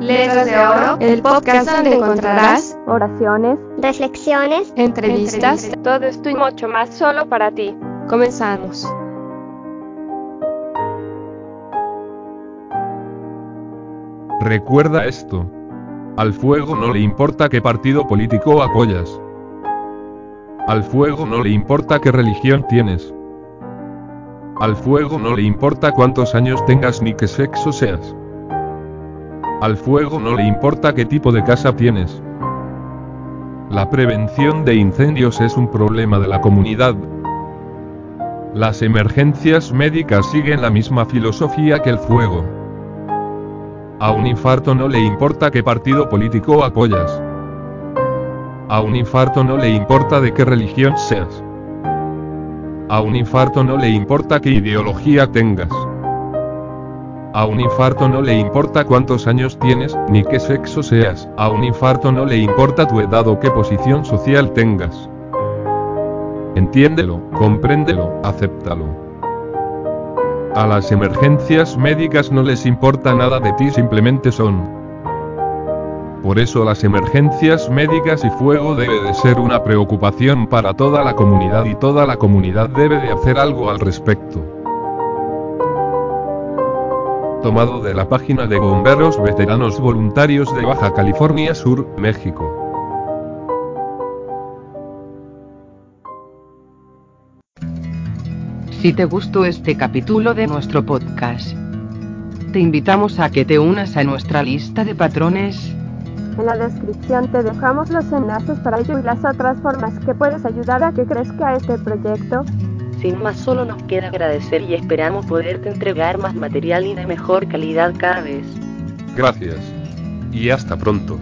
Letras de Oro, el podcast donde encontrarás oraciones, reflexiones, entrevistas, todo esto y mucho más solo para ti. Comenzamos. Recuerda esto. Al fuego no le importa qué partido político apoyas. Al fuego no le importa qué religión tienes. Al fuego no le importa cuántos años tengas ni qué sexo seas. Al fuego no le importa qué tipo de casa tienes. La prevención de incendios es un problema de la comunidad. Las emergencias médicas siguen la misma filosofía que el fuego. A un infarto no le importa qué partido político apoyas. A un infarto no le importa de qué religión seas. A un infarto no le importa qué ideología tengas. A un infarto no le importa cuántos años tienes, ni qué sexo seas. A un infarto no le importa tu edad o qué posición social tengas. Entiéndelo, compréndelo, acéptalo. A las emergencias médicas no les importa nada de ti, simplemente son. Por eso las emergencias médicas y fuego debe de ser una preocupación para toda la comunidad y toda la comunidad debe de hacer algo al respecto. Tomado de la página de Bomberos Veteranos Voluntarios de Baja California Sur, México. Si te gustó este capítulo de nuestro podcast, te invitamos a que te unas a nuestra lista de patrones. En la descripción te dejamos los enlaces para ello y las otras formas que puedes ayudar a que crezca este proyecto. Sin más, solo nos queda agradecer y esperamos poderte entregar más material y de mejor calidad cada vez. Gracias. Y hasta pronto.